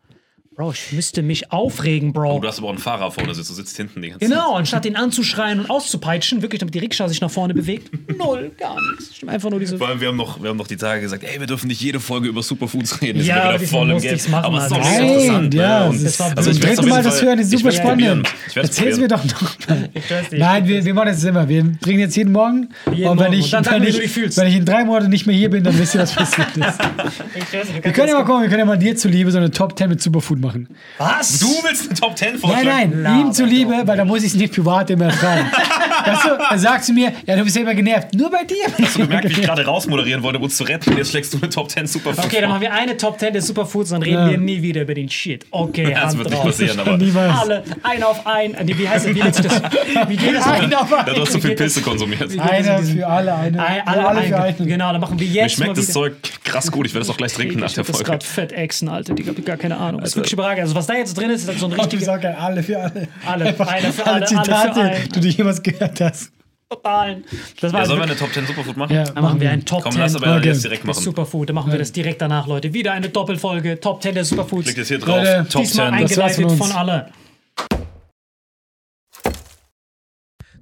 Bro, ich müsste mich aufregen, Bro. Oh, du hast aber auch einen Fahrer vorne sitzt, du sitzt hinten die ganze Zeit. Genau, anstatt den anzuschreien und auszupeitschen, wirklich, damit die Rikscha sich nach vorne bewegt. Null, gar nichts. Ich nehme einfach nur diese. Vor allem, wir haben, noch, wir haben noch die Tage gesagt, ey, wir dürfen nicht jede Folge über Superfoods reden. Ja, sind wir wieder voll im Game. machen, aber es ist doch Nein, interessant. ja, ne? das Und- ist- war also das ich dritte Mal, dass wir hören, ist ich super spannend. Ich Erzähl's mir doch noch mal. Ich weiß nicht. Nein, wir, wir machen das immer. Wir trinken jetzt jeden Morgen. Jeden und wenn Morgen. ich, Und wenn, ich, du dich fühlst. wenn ich in drei Monaten nicht mehr hier bin, dann wisst ihr, was passiert ist. Ich Wir können ja mal gucken, wir können ja mal dir zuliebe so eine Top 10 mit Superfood machen. Was? Du willst eine Top 10 Nein, vorschlagen? nein, ihm zuliebe, weil da muss ich es nicht privat immer fragen. weißt du, dann sagst du mir, ja, du bist ja immer genervt. Nur bei dir. Hast du gemerkt, wie ich gerade rausmoderieren wollte, um uns zu retten? Jetzt schlägst du eine Top 10 Superfoods Okay, dann machen wir eine Top 10 der Superfoods, dann reden Ja. wir nie wieder über den Shit. Okay, Das Hand wird nicht drauf. passieren, aber Niemals. Alle, ein auf ein. Nee, wie heißt das? Wie das? Wie geht das? Ein auf da einen. hast du viel Pilze konsumiert. Einer für alle, eine. Ein, alle, alle, alle für ein. einen. Genau, dann machen wir Mir jetzt schmeckt mal das. Zeug krass gut. Ich werde das auch gleich trinken nach ich der Folge. gerade fett Echsen, Alter. Die ich gar keine Ahnung. Wirklich überragend. Also, was da jetzt drin ist, ist halt so ein Ich richtiger sag ja alle für alle. Alle, Einfach einer für alle alle, alle für Zitate, einen. die du jemals gehört hast. totalen. Das war Ja, sollen wir also, eine Top 10 Superfood machen? Ja, dann machen wir ein Top Komm, 10 lass aber Okay. jetzt direkt machen. Superfood. Dann machen wir das direkt danach, Leute. Wieder eine Doppelfolge. Top 10 der Superfoods. Klickt jetzt hier drauf. Leute, Top Diesmal 10. Das war's von eingeleitet uns. von alle.